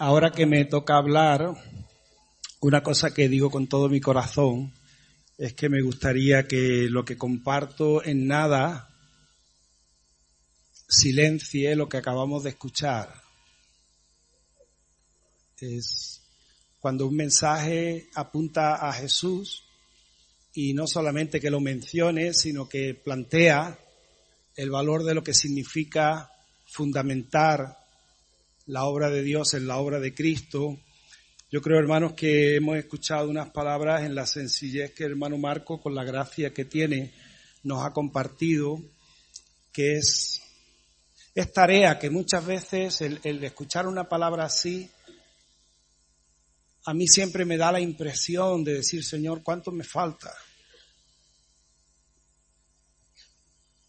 ahora que me toca hablar, una cosa que digo con todo mi corazón es que me gustaría que lo que comparto en nada silencie lo que acabamos de escuchar. Es cuando un mensaje apunta a Jesús y no solamente que lo mencione, sino que plantea el valor de lo que significa fundamentar la obra de Dios en la obra de Cristo. Yo creo, hermanos, que hemos escuchado unas palabras en la sencillez que el hermano Marco, con la gracia que tiene, nos ha compartido, que es, tarea que muchas veces el, el escuchar una palabra así, a mí siempre me da la impresión de decir, Señor, ¿cuánto me falta?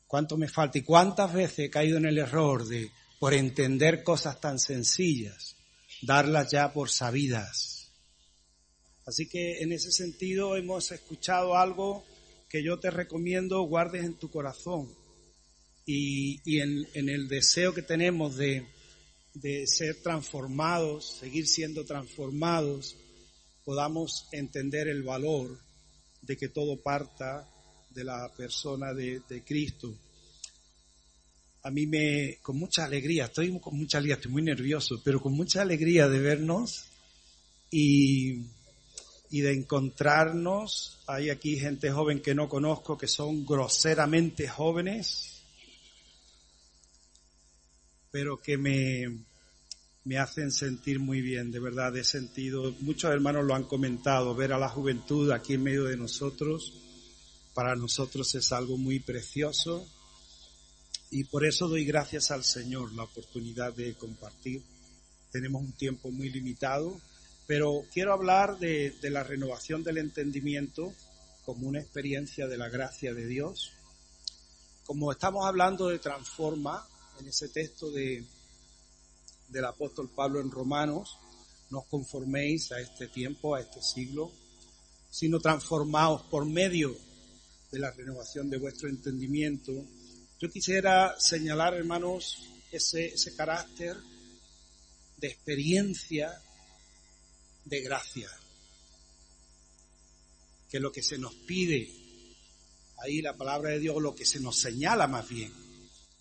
¿Cuánto me falta? ¿Y cuántas veces he caído en el error de por entender cosas tan sencillas, darlas ya por sabidas. Así que en ese sentido hemos escuchado algo que yo te recomiendo guardes en tu corazón y, en, el deseo que tenemos de, ser transformados, seguir siendo transformados, podamos entender el valor de que todo parta de la persona de Cristo a mí me, con mucha alegría, estoy con mucha alegría, estoy muy nervioso, pero con mucha alegría de vernos y, de encontrarnos. Hay aquí gente joven que no conozco, que son groseramente jóvenes, pero que me, me hacen sentir muy bien, de verdad, he sentido, muchos hermanos lo han comentado, ver a la juventud aquí en medio de nosotros, para nosotros es algo muy precioso y por eso doy gracias al Señor la oportunidad de compartir. Tenemos un tiempo muy limitado, pero quiero hablar de, la renovación del entendimiento como una experiencia de la gracia de Dios. Como estamos hablando de transforma en ese texto de, del apóstol Pablo en Romanos, no os conforméis a este tiempo, a este siglo, sino transformaos por medio de la renovación de vuestro entendimiento yo quisiera señalar, hermanos, ese, ese carácter de experiencia de gracia, que lo que se nos pide, ahí la palabra de Dios, lo que se nos señala más bien.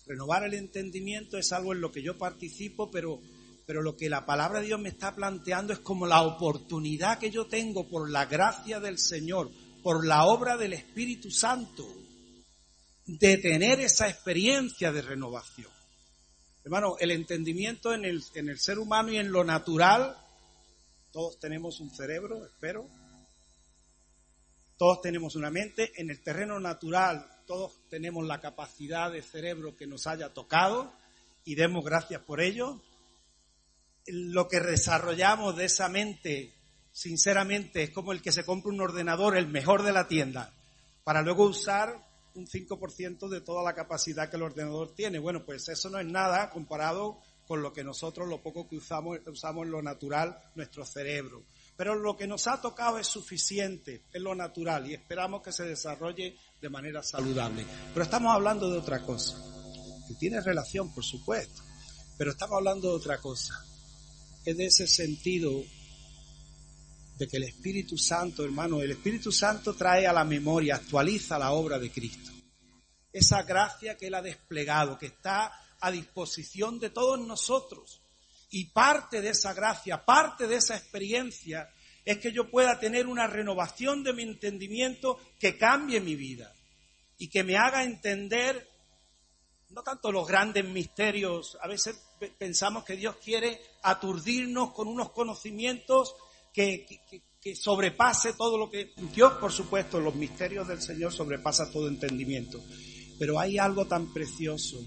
Renovar el entendimiento es algo en lo que yo participo, pero, pero lo que la palabra de Dios me está planteando es como la oportunidad que yo tengo por la gracia del Señor, por la obra del Espíritu Santo, de tener esa experiencia de renovación. Hermano, el entendimiento en el, en el ser humano y en lo natural, todos tenemos un cerebro, espero, todos tenemos una mente, en el terreno natural todos tenemos la capacidad de cerebro que nos haya tocado y demos gracias por ello. Lo que desarrollamos de esa mente, sinceramente, es como el que se compra un ordenador, el mejor de la tienda, para luego usar un 5% de toda la capacidad que el ordenador tiene. Bueno, pues eso no es nada comparado con lo que nosotros, lo poco que usamos, usamos en lo natural, nuestro cerebro. Pero lo que nos ha tocado es suficiente, es lo natural y esperamos que se desarrolle de manera saludable. Pero estamos hablando de otra cosa, que tiene relación, por supuesto, pero estamos hablando de otra cosa. Es de ese sentido de que el Espíritu Santo, hermano, el Espíritu Santo trae a la memoria, actualiza la obra de Cristo. Esa gracia que Él ha desplegado, que está a disposición de todos nosotros. Y parte de esa gracia, parte de esa experiencia, es que yo pueda tener una renovación de mi entendimiento que cambie mi vida y que me haga entender no tanto los grandes misterios, a veces pensamos que Dios quiere aturdirnos con unos conocimientos que, sobrepase todo lo que Dios, por supuesto, los misterios del Señor sobrepasa todo entendimiento. Pero hay algo tan precioso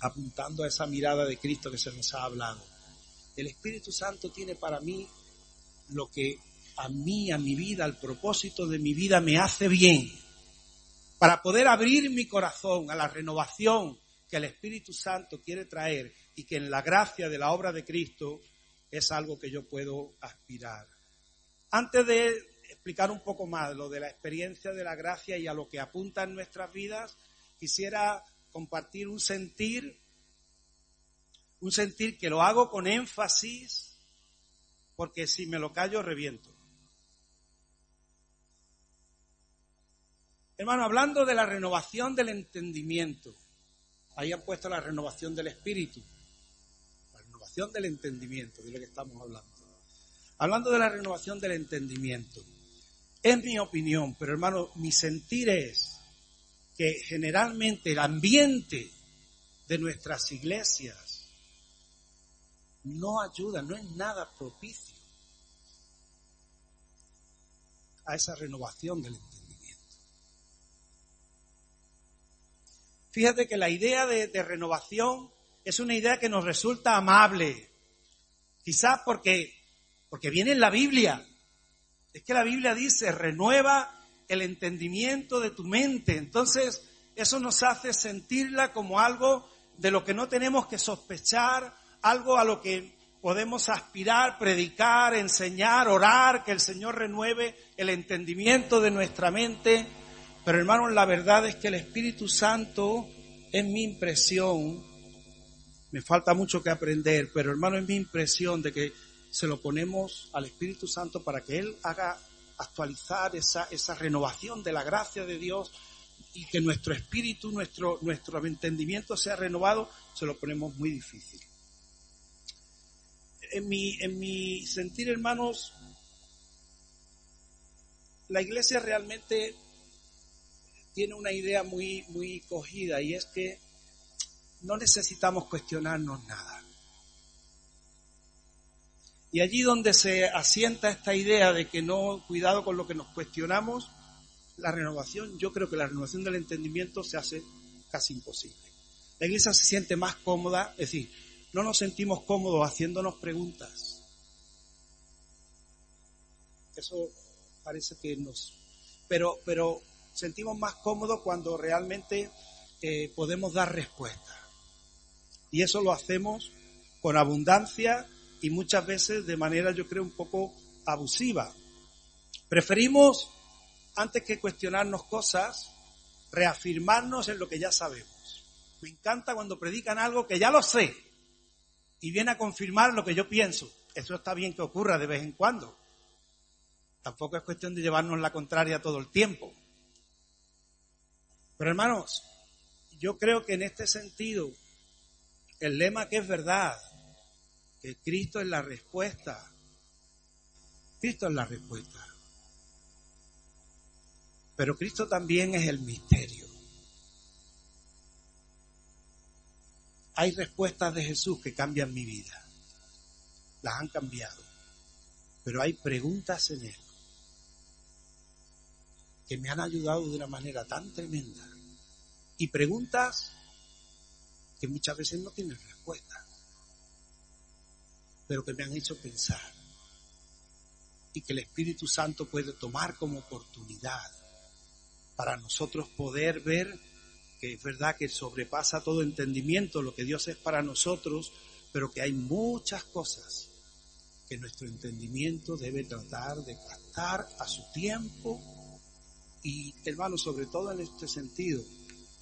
apuntando a esa mirada de Cristo que se nos ha hablado. El Espíritu Santo tiene para mí lo que a mí, a mi vida, al propósito de mi vida me hace bien. Para poder abrir mi corazón a la renovación que el Espíritu Santo quiere traer y que en la gracia de la obra de Cristo es algo que yo puedo aspirar. Antes de explicar un poco más lo de la experiencia de la gracia y a lo que apunta en nuestras vidas, quisiera compartir un sentir, un sentir que lo hago con énfasis porque si me lo callo reviento. Hermano, hablando de la renovación del entendimiento, ahí han puesto la renovación del espíritu, renovación del entendimiento, de lo que estamos hablando. Hablando de la renovación del entendimiento, es mi opinión, pero hermano, mi sentir es que generalmente el ambiente de nuestras iglesias no ayuda, no es nada propicio a esa renovación del entendimiento. Fíjate que la idea de, renovación es una idea que nos resulta amable. Quizás porque, porque viene en la Biblia. Es que la Biblia dice, renueva el entendimiento de tu mente. Entonces, eso nos hace sentirla como algo de lo que no tenemos que sospechar, algo a lo que podemos aspirar, predicar, enseñar, orar, que el Señor renueve el entendimiento de nuestra mente. Pero hermanos, la verdad es que el Espíritu Santo, es mi impresión, me falta mucho que aprender, pero hermano, es mi impresión de que se lo ponemos al Espíritu Santo para que Él haga actualizar esa, renovación de la gracia de Dios y que nuestro espíritu, nuestro, nuestro entendimiento sea renovado, se lo ponemos muy difícil. En mi, en sentir, hermanos, la iglesia realmente tiene una idea muy, muy cogida y es que no necesitamos cuestionarnos nada. Y allí donde se asienta esta idea de que no, cuidado con lo que nos cuestionamos, la renovación, yo creo que la renovación del entendimiento se hace casi imposible. La iglesia se siente más cómoda, es decir, no nos sentimos cómodos haciéndonos preguntas. Eso parece que nos... Pero, sentimos más cómodos cuando realmente eh, podemos dar respuesta. Y eso lo hacemos con abundancia y muchas veces de manera, yo creo, un poco abusiva. Preferimos, antes que cuestionarnos cosas, reafirmarnos en lo que ya sabemos. Me encanta cuando predican algo que ya lo sé y viene a confirmar lo que yo pienso. Eso está bien que ocurra de vez en cuando. Tampoco es cuestión de llevarnos la contraria todo el tiempo. Pero hermanos, yo creo que en este sentido, el lema que es verdad, que Cristo es la respuesta, Cristo es la respuesta. Pero Cristo también es el misterio. Hay respuestas de Jesús que cambian mi vida. Las han cambiado. Pero hay preguntas en Él que me han ayudado de una manera tan tremenda y preguntas que muchas veces no tienen respuesta, pero que me han hecho pensar y que el Espíritu Santo puede tomar como oportunidad para nosotros poder ver que es verdad que sobrepasa todo entendimiento lo que Dios es para nosotros, pero que hay muchas cosas que nuestro entendimiento debe tratar de captar a su tiempo y hermano, sobre todo en este sentido,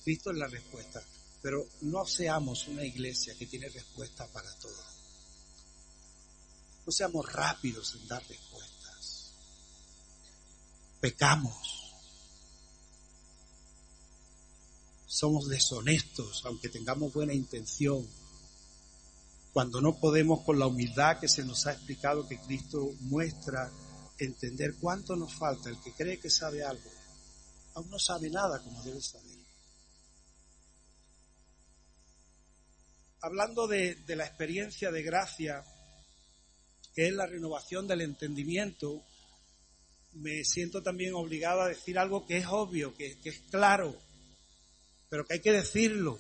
Cristo es la respuesta. Pero no seamos una iglesia que tiene respuesta para todo. No seamos rápidos en dar respuestas. Pecamos. Somos deshonestos, aunque tengamos buena intención. Cuando no podemos con la humildad que se nos ha explicado que Cristo muestra, entender cuánto nos falta. El que cree que sabe algo, aún no sabe nada como debe saber. Hablando de, la experiencia de gracia, que es la renovación del entendimiento, me siento también obligado a decir algo que es obvio, que, es claro, pero que hay que decirlo.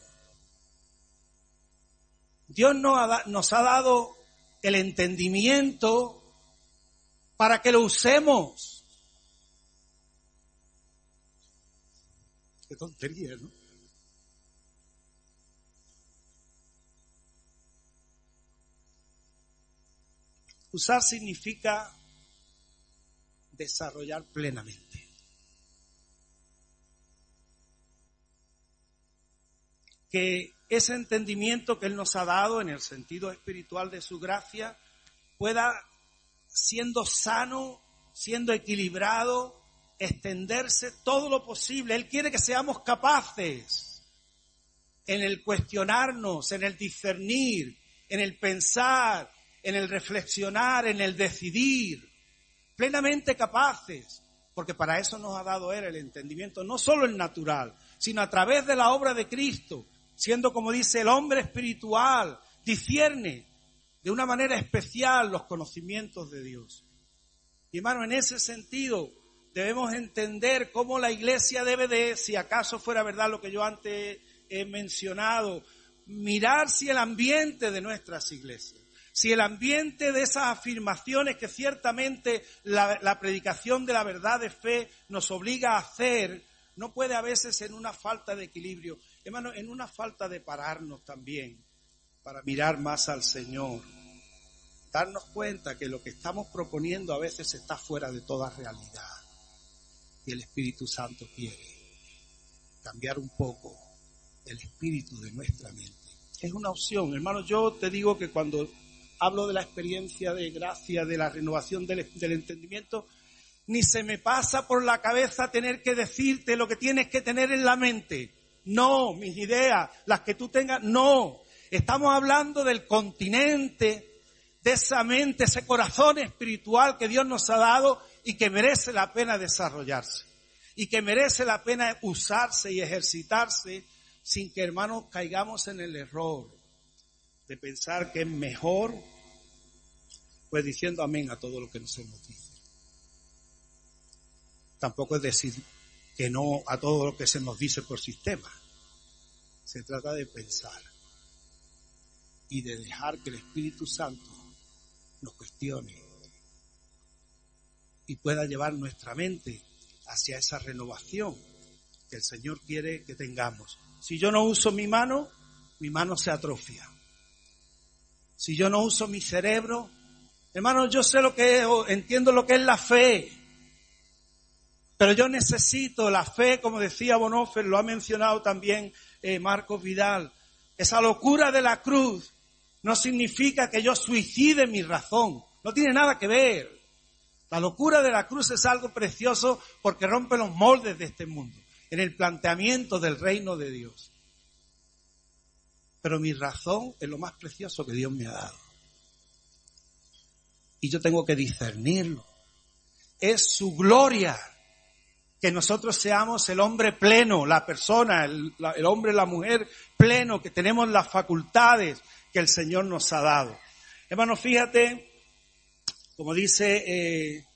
Dios nos ha dado el entendimiento para que lo usemos. Qué tontería, ¿no? Usar significa desarrollar plenamente. Que ese entendimiento que Él nos ha dado en el sentido espiritual de su gracia pueda siendo sano, siendo equilibrado, extenderse todo lo posible. Él quiere que seamos capaces en el cuestionarnos, en el discernir, en el pensar, en el reflexionar, en el decidir, plenamente capaces, porque para eso nos ha dado Él el entendimiento, no solo el natural, sino a través de la obra de Cristo, siendo como dice el hombre espiritual, discierne de una manera especial los conocimientos de Dios. Y hermano, en ese sentido debemos entender cómo la iglesia debe de, si acaso fuera verdad lo que yo antes he mencionado, mirar si el ambiente de nuestras iglesias, si el ambiente de esas afirmaciones que ciertamente la, predicación de la verdad de fe nos obliga a hacer, no puede a veces en una falta de equilibrio, hermano, en una falta de pararnos también para mirar más al Señor. Darnos cuenta que lo que estamos proponiendo a veces está fuera de toda realidad. Y el Espíritu Santo quiere cambiar un poco el espíritu de nuestra mente. Es una opción, hermano. Yo te digo que cuando hablo de la experiencia de gracia, de la renovación del, entendimiento, ni se me pasa por la cabeza tener que decirte lo que tienes que tener en la mente. No, mis ideas, las que tú tengas, no. Estamos hablando del continente, de esa mente, ese corazón espiritual que Dios nos ha dado y que merece la pena desarrollarse. Y que merece la pena usarse y ejercitarse sin que hermanos caigamos en el error de pensar que es mejor, pues diciendo amén a todo lo que nos hemos dice. Tampoco es decir que no a todo lo que se nos dice por sistema. Se trata de pensar y de dejar que el Espíritu Santo nos cuestione y pueda llevar nuestra mente hacia esa renovación que el Señor quiere que tengamos. Si yo no uso mi mano, mi mano se atrofia. Si yo no uso mi cerebro, hermano, yo sé lo que es, entiendo lo que es la fe. Pero yo necesito la fe, como decía Bonhoeffer, lo ha mencionado también eh, Marcos Vidal. Esa locura de la cruz no significa que yo suicide mi razón. No tiene nada que ver. La locura de la cruz es algo precioso porque rompe los moldes de este mundo, en el planteamiento del reino de Dios. Pero mi razón es lo más precioso que Dios me ha dado. Y yo tengo que discernirlo. Es su gloria que nosotros seamos el hombre pleno, la persona, el, hombre, la mujer pleno, que tenemos las facultades, que el Señor nos ha dado. Hermano, fíjate, como dice eh,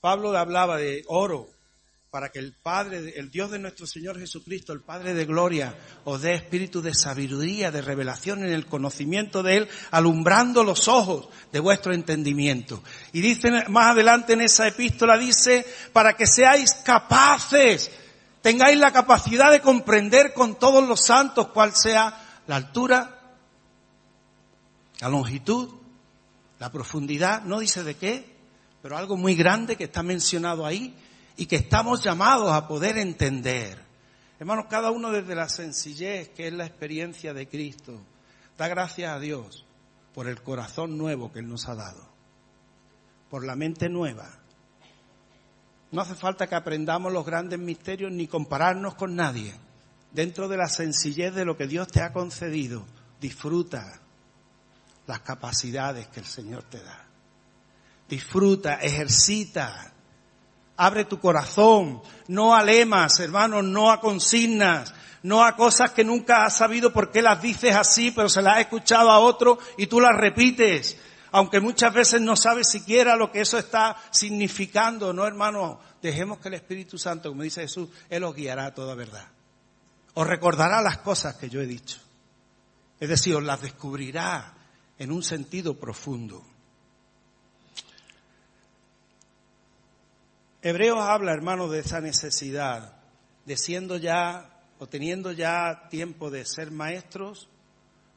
Pablo hablaba de oro, para que el Padre, el Dios de nuestro Señor Jesucristo, el Padre de gloria, os dé espíritu de sabiduría, de revelación en el conocimiento de Él, alumbrando los ojos de vuestro entendimiento. Y dice más adelante en esa epístola, dice, para que seáis capaces, tengáis la capacidad de comprender con todos los santos cuál sea la altura, la longitud, la profundidad, no dice de qué, pero algo muy grande que está mencionado ahí y que estamos llamados a poder entender. Hermanos, cada uno desde la sencillez que es la experiencia de Cristo, da gracias a Dios por el corazón nuevo que Él nos ha dado, por la mente nueva. No hace falta que aprendamos los grandes misterios ni compararnos con nadie. Dentro de la sencillez de lo que Dios te ha concedido, disfruta, las capacidades que el Señor te da. Disfruta, ejercita, abre tu corazón, no a lemas, hermanos, no a consignas, no a cosas que nunca has sabido por qué las dices así, pero se las has escuchado a otro y tú las repites, aunque muchas veces no sabes siquiera lo que eso está significando, ¿no, hermano? Dejemos que el Espíritu Santo, como dice Jesús, Él os guiará a toda verdad. Os recordará las cosas que yo he dicho. Es decir, os las descubrirá en un sentido profundo. Hebreos habla, hermano, de esa necesidad de siendo ya o teniendo ya tiempo de ser maestros,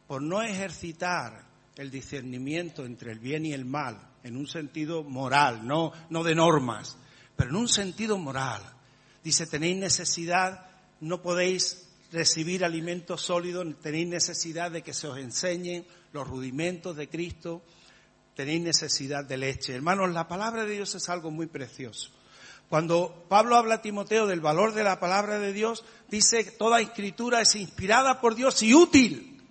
por no ejercitar el discernimiento entre el bien y el mal, en un sentido moral, no, no de normas, pero en un sentido moral. Dice, tenéis necesidad, no podéis recibir alimento sólido, tenéis necesidad de que se os enseñen los rudimentos de Cristo, tenéis necesidad de leche. Hermanos, la palabra de Dios es algo muy precioso. Cuando Pablo habla a Timoteo del valor de la palabra de Dios, dice que toda escritura es inspirada por Dios y útil.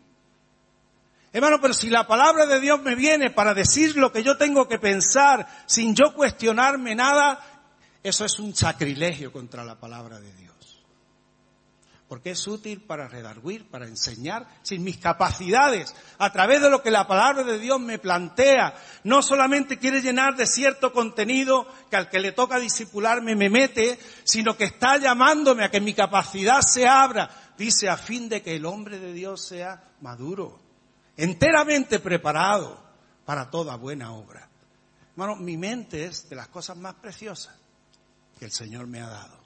Hermano, pero si la palabra de Dios me viene para decir lo que yo tengo que pensar sin yo cuestionarme nada, eso es un sacrilegio contra la palabra de Dios porque es útil para redarguir, para enseñar, sin mis capacidades, a través de lo que la palabra de Dios me plantea. No solamente quiere llenar de cierto contenido que al que le toca disipularme me mete, sino que está llamándome a que mi capacidad se abra, dice, a fin de que el hombre de Dios sea maduro, enteramente preparado para toda buena obra. Hermano, mi mente es de las cosas más preciosas que el Señor me ha dado.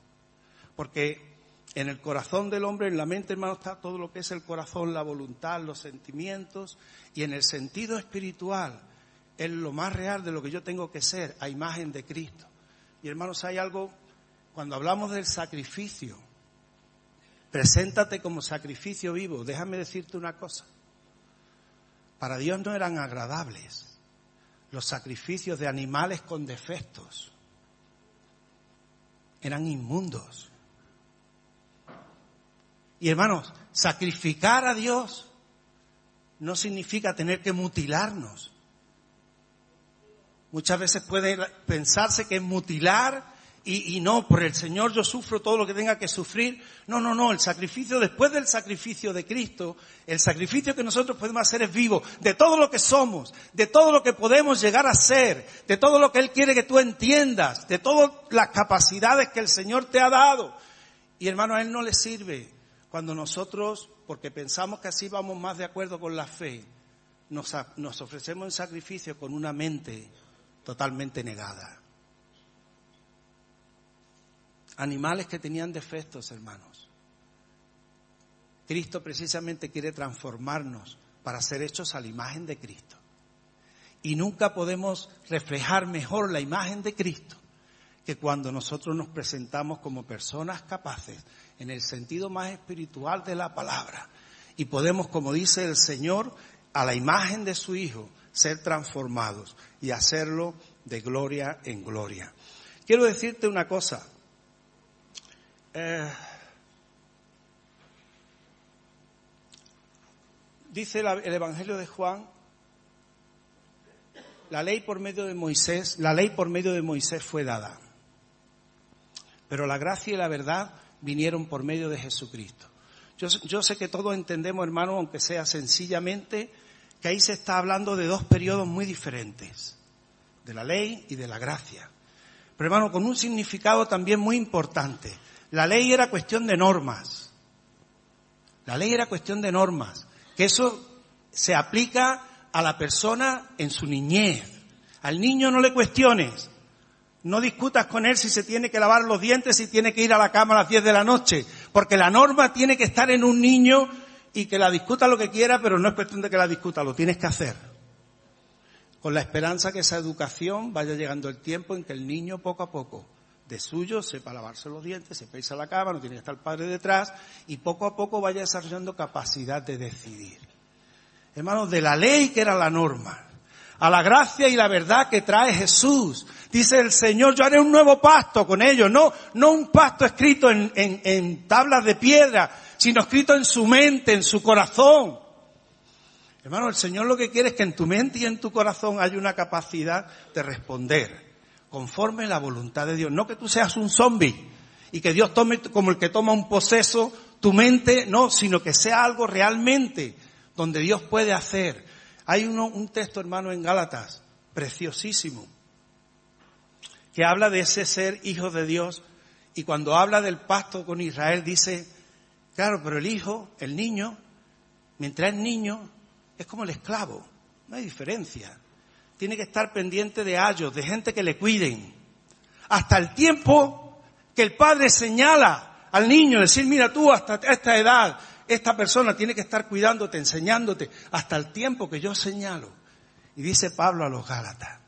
Porque en el corazón del hombre, en la mente, hermano, está todo lo que es el corazón, la voluntad, los sentimientos. Y en el sentido espiritual, es lo más real de lo que yo tengo que ser, a imagen de Cristo. Y hermanos, hay algo, cuando hablamos del sacrificio, preséntate como sacrificio vivo. Déjame decirte una cosa. Para Dios no eran agradables los sacrificios de animales con defectos. Eran inmundos. Y hermanos, sacrificar a Dios no significa tener que mutilarnos. Muchas veces puede pensarse que es mutilar y, y, no, por el Señor yo sufro todo lo que tenga que sufrir. No, no, no, el sacrificio después del sacrificio de Cristo, el sacrificio que nosotros podemos hacer es vivo, de todo lo que somos, de todo lo que podemos llegar a ser, de todo lo que Él quiere que tú entiendas, de todas las capacidades que el Señor te ha dado. Y hermano, a Él no le sirve cuando nosotros, porque pensamos que así vamos más de acuerdo con la fe, nos, ofrecemos en sacrificio con una mente totalmente negada. Animales que tenían defectos, hermanos. Cristo precisamente quiere transformarnos para ser hechos a la imagen de Cristo. Y nunca podemos reflejar mejor la imagen de Cristo que cuando nosotros nos presentamos como personas capaces en el sentido más espiritual de la palabra. Y podemos, como dice el Señor, a la imagen de su Hijo, ser transformados y hacerlo de gloria en gloria. Quiero decirte una cosa. Eh, dice el Evangelio de Juan, la ley por medio de Moisés, la ley por medio de Moisés fue dada. Pero la gracia y la verdad vinieron por medio de Jesucristo. Yo, sé que todos entendemos, hermano, aunque sea sencillamente, que ahí se está hablando de dos periodos muy diferentes, de la ley y de la gracia. Pero hermano, con un significado también muy importante. La ley era cuestión de normas. La ley era cuestión de normas. Que eso se aplica a la persona en su niñez. Al niño no le cuestiones. No discutas con él si se tiene que lavar los dientes, si tiene que ir a la cama a las 10 de la noche, porque la norma tiene que estar en un niño y que la discuta lo que quiera, pero no es cuestión de que la discuta, lo tienes que hacer. Con la esperanza que esa educación vaya llegando el tiempo en que el niño poco a poco de suyo sepa lavarse los dientes, se irse a la cama, no tiene que estar el padre detrás y poco a poco vaya desarrollando capacidad de decidir. Hermanos, de la ley que era la norma, a la gracia y la verdad que trae Jesús. Dice el Señor, yo haré un nuevo pacto con ellos, no, no un pacto escrito en, en tablas de piedra, sino escrito en su mente, en su corazón. Hermano, el Señor lo que quiere es que en tu mente y en tu corazón haya una capacidad de responder conforme la voluntad de Dios. No que tú seas un zombie y que Dios tome como el que toma un poseso tu mente, no, sino que sea algo realmente donde Dios puede hacer hay uno, un texto, hermano, en Gálatas, preciosísimo, que habla de ese ser hijo de Dios y cuando habla del pacto con Israel dice, claro, pero el hijo, el niño, mientras es niño, es como el esclavo, no hay diferencia. Tiene que estar pendiente de ayos, de gente que le cuiden, hasta el tiempo que el padre señala al niño, decir, mira tú hasta esta edad esta persona tiene que estar cuidándote, enseñándote hasta el tiempo que yo señalo. Y dice Pablo a los Gálatas,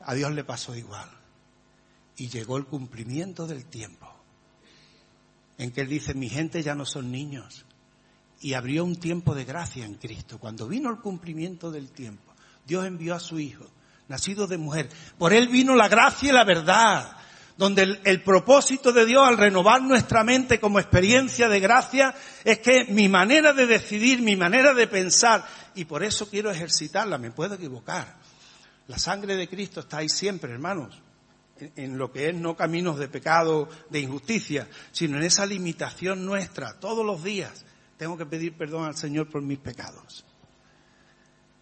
a Dios le pasó igual. Y llegó el cumplimiento del tiempo en que Él dice, mi gente ya no son niños. Y abrió un tiempo de gracia en Cristo. Cuando vino el cumplimiento del tiempo, Dios envió a su Hijo, nacido de mujer. Por Él vino la gracia y la verdad, donde el, propósito de Dios al renovar nuestra mente como experiencia de gracia es que mi manera de decidir, mi manera de pensar, y por eso quiero ejercitarla, me puedo equivocar. La sangre de Cristo está ahí siempre, hermanos, en lo que es no caminos de pecado, de injusticia, sino en esa limitación nuestra, todos los días tengo que pedir perdón al Señor por mis pecados.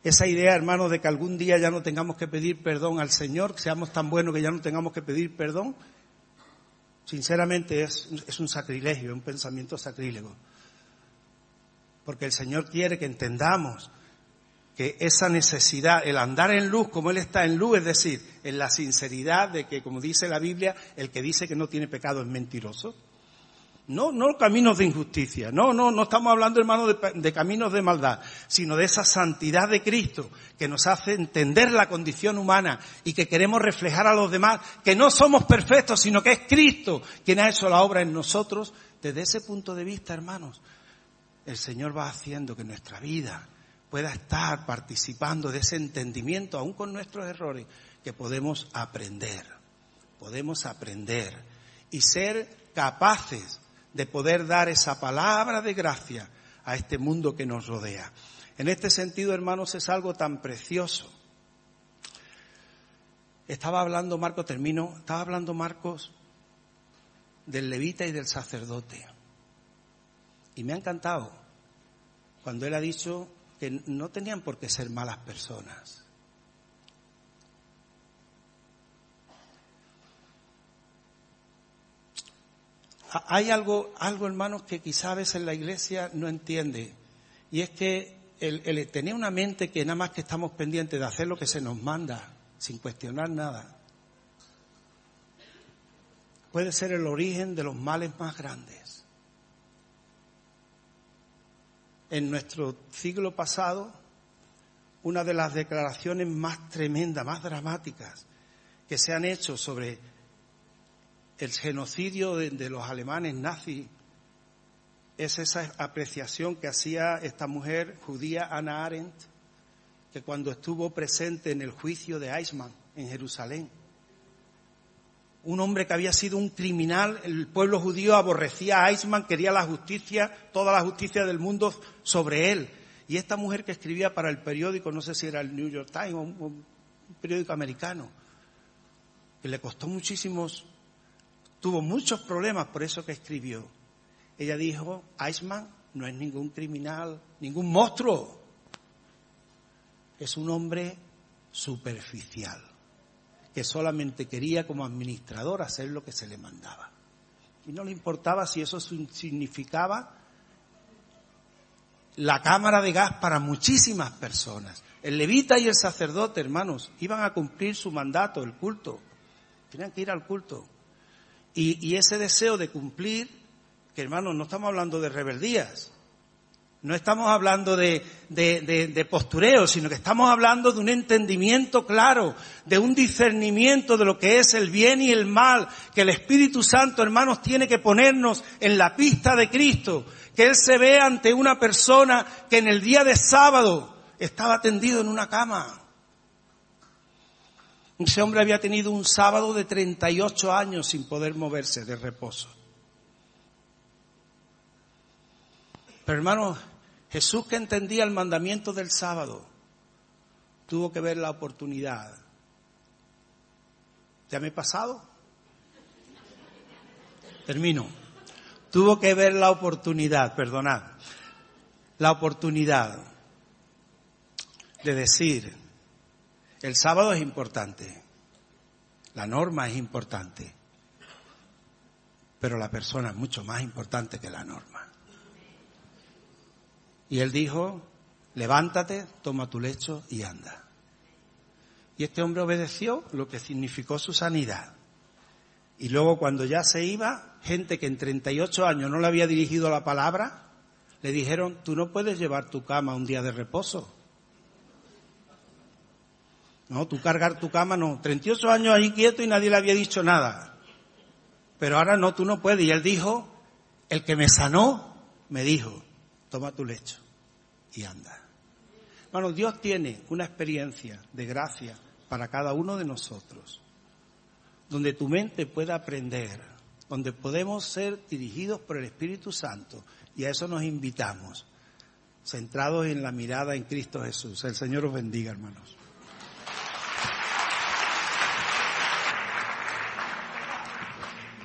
Esa idea, hermanos, de que algún día ya no tengamos que pedir perdón al Señor, que seamos tan buenos que ya no tengamos que pedir perdón, sinceramente es, es un sacrilegio, un pensamiento sacrílego. Porque el Señor quiere que entendamos que esa necesidad, el andar en luz como Él está en luz, es decir, en la sinceridad de que, como dice la Biblia, el que dice que no tiene pecado es mentiroso. No, no caminos de injusticia, no, no, no estamos hablando, hermano, de, de, caminos de maldad, sino de esa santidad de Cristo que nos hace entender la condición humana y que queremos reflejar a los demás que no somos perfectos, sino que es Cristo quien ha hecho la obra en nosotros. Desde ese punto de vista, hermanos, el Señor va haciendo que nuestra vida pueda estar participando de ese entendimiento, aún con nuestros errores, que podemos aprender, podemos aprender y ser capaces de poder dar esa palabra de gracia a este mundo que nos rodea. En este sentido, hermanos, es algo tan precioso. Estaba hablando Marcos, termino, estaba hablando Marcos del levita y del sacerdote. Y me ha encantado cuando él ha dicho que no tenían por qué ser malas personas. Hay algo, algo, hermanos, que quizá a veces la iglesia no entiende. Y es que el, tener una mente que nada más que estamos pendientes de hacer lo que se nos manda, sin cuestionar nada, puede ser el origen de los males más grandes. En nuestro siglo pasado, una de las declaraciones más tremendas, más dramáticas que se han hecho sobre el genocidio de, los alemanes nazis es esa apreciación que hacía esta mujer judía, Ana Arendt, que cuando estuvo presente en el juicio de Eichmann en Jerusalén, un hombre que había sido un criminal, el pueblo judío aborrecía a Eichmann, quería la justicia, toda la justicia del mundo sobre él. Y esta mujer que escribía para el periódico, no sé si era el New York Times o un, un periódico americano, que le costó muchísimos tuvo muchos problemas por eso que escribió. Ella dijo, Eichmann no es ningún criminal, ningún monstruo. Es un hombre superficial, que solamente quería como administrador hacer lo que se le mandaba. Y no le importaba si eso significaba la cámara de gas para muchísimas personas. El levita y el sacerdote, hermanos, iban a cumplir su mandato, el culto. Tenían que ir al culto. Y, ese deseo de cumplir, que hermanos, no estamos hablando de rebeldías, no estamos hablando de, de, sino que estamos hablando de un entendimiento claro, de un discernimiento de lo que es el bien y el mal, que el Espíritu Santo, hermanos, tiene que ponernos en la pista de Cristo, que Él se ve ante una persona que en el día de sábado estaba tendido en una cama. Ese hombre había tenido un sábado de 38 años sin poder moverse de reposo. Pero hermano, Jesús que entendía el mandamiento del sábado, tuvo que ver la oportunidad. ¿Ya me he pasado? Termino. Tuvo que ver la oportunidad, perdonad, la oportunidad de decir, el sábado es importante, la norma es importante, pero la persona es mucho más importante que la norma. Y él dijo, levántate, toma tu lecho y anda. Y este hombre obedeció lo que significó su sanidad. Y luego cuando ya se iba, gente que en 38 años no le había dirigido la palabra, le dijeron, tú no puedes llevar tu cama un día de reposo. No, tú cargar tu cama no. 38 años ahí quieto y nadie le había dicho nada. Pero ahora no, tú no puedes. Y él dijo, el que me sanó, me dijo, toma tu lecho y anda. Hermanos, Dios tiene una experiencia de gracia para cada uno de nosotros, donde tu mente pueda aprender, donde podemos ser dirigidos por el Espíritu Santo, y a eso nos invitamos, centrados en la mirada en Cristo Jesús. El Señor os bendiga, hermanos.